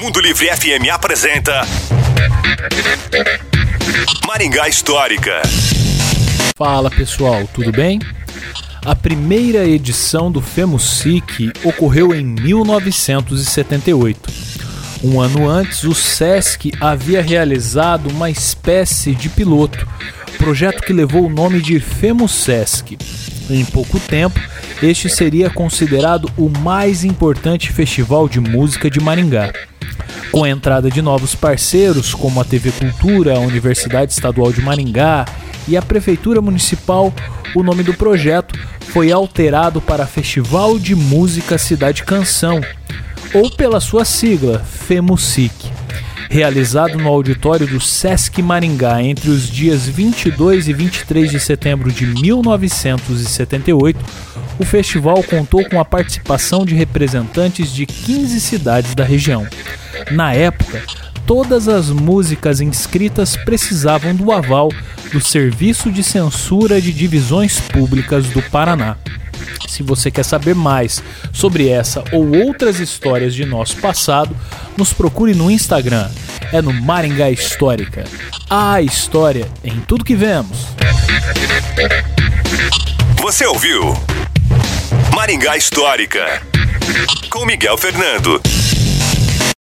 Mundo Livre FM apresenta Maringá Histórica. Fala pessoal, tudo bem? A primeira edição do FEMUSIC ocorreu em 1978. Um ano antes, o SESC havia realizado uma espécie de piloto, projeto que levou o nome de FEMUSESC. Em pouco tempo, este seria considerado o mais importante festival de música de Maringá. Com a entrada de novos parceiros, como a TV Cultura, a Universidade Estadual de Maringá e a Prefeitura Municipal, o nome do projeto foi alterado para Festival de Música Cidade Canção, ou pela sua sigla, FEMUSIC realizado no auditório do Sesc Maringá entre os dias 22 e 23 de setembro de 1978, o festival contou com a participação de representantes de 15 cidades da região. Na época, todas as músicas inscritas precisavam do aval do Serviço de Censura de Divisões Públicas do Paraná. Se você quer saber mais sobre essa ou outras histórias de nosso passado, nos procure no Instagram. É no Maringá Histórica. A história em tudo que vemos. Você ouviu Maringá Histórica com Miguel Fernando.